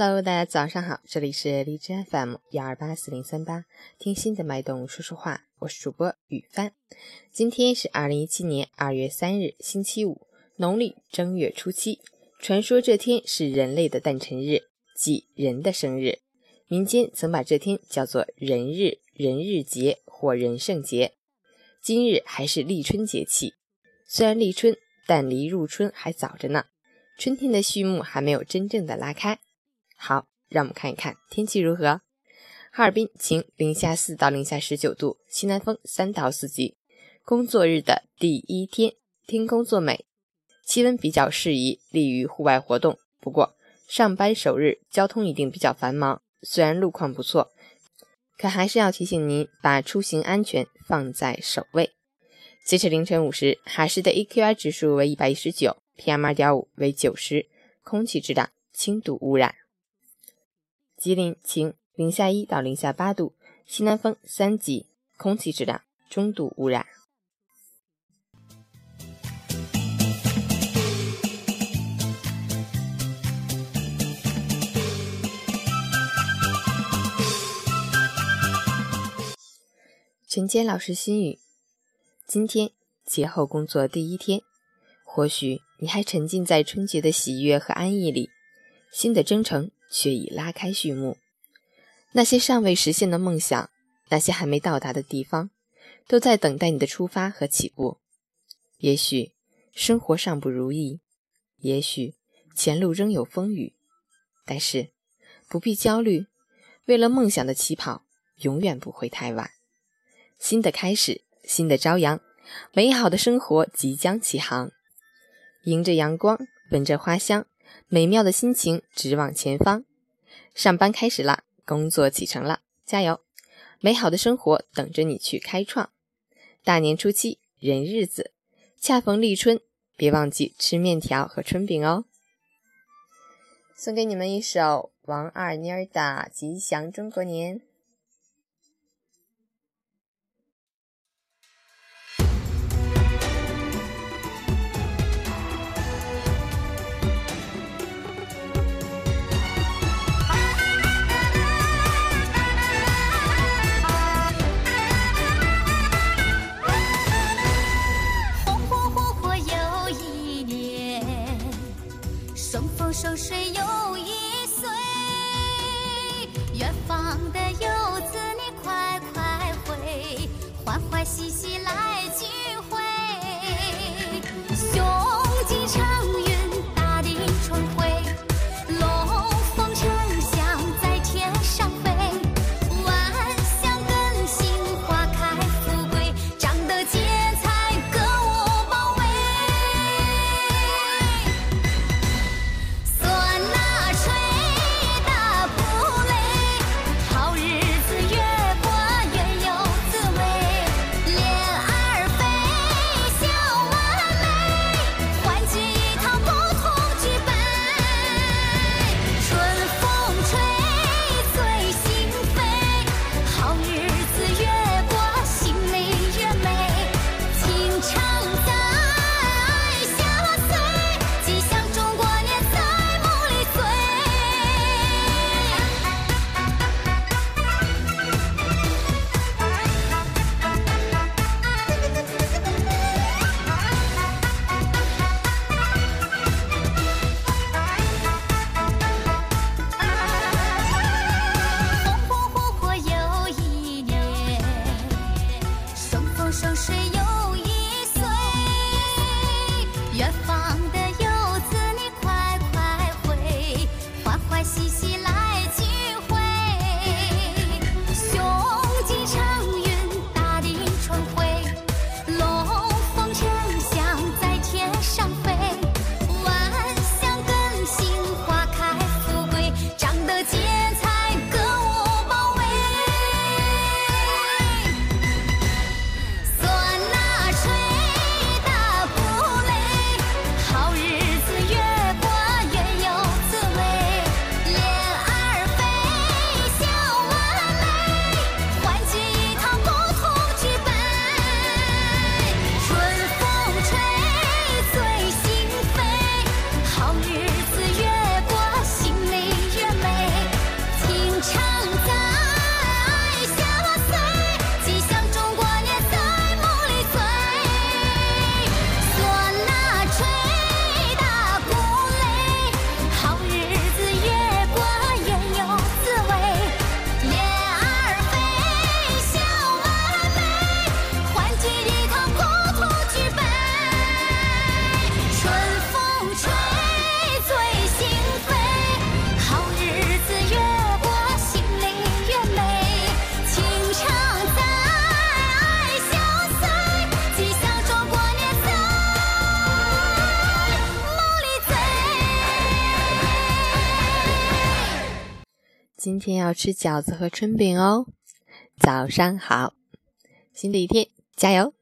Hello，大家早上好，这里是荔枝 FM 幺二八四零三八，听心的脉动说说话，我是主播雨帆。今天是二零一七年二月三日，星期五，农历正月初七。传说这天是人类的诞辰日，即人的生日。民间曾把这天叫做人日、人日节或人圣节。今日还是立春节气，虽然立春，但离入春还早着呢，春天的序幕还没有真正的拉开。好，让我们看一看天气如何。哈尔滨晴，零下四到零下十九度，西南风三到四级。工作日的第一天，天空作美，气温比较适宜，利于户外活动。不过，上班首日交通一定比较繁忙。虽然路况不错，可还是要提醒您把出行安全放在首位。截止凌晨五时，海市的 AQI 指数为一百一十九，PM 二点五为九十，空气质量轻度污染。吉林晴，零下一到零下八度，西南风三级，空气质量中度污染。陈坚老师心语：今天节后工作第一天，或许你还沉浸在春节的喜悦和安逸里，新的征程。却已拉开序幕。那些尚未实现的梦想，那些还没到达的地方，都在等待你的出发和起步。也许生活尚不如意，也许前路仍有风雨，但是不必焦虑。为了梦想的起跑，永远不会太晚。新的开始，新的朝阳，美好的生活即将起航。迎着阳光，闻着花香。美妙的心情直往前方，上班开始了，工作启程了，加油！美好的生活等着你去开创。大年初七，人日子，恰逢立春，别忘记吃面条和春饼哦。送给你们一首王二妮儿的《吉祥中国年》。顺风顺水又一岁。远方的游 It's 今天要吃饺子和春饼哦。早上好，新的一天，加油！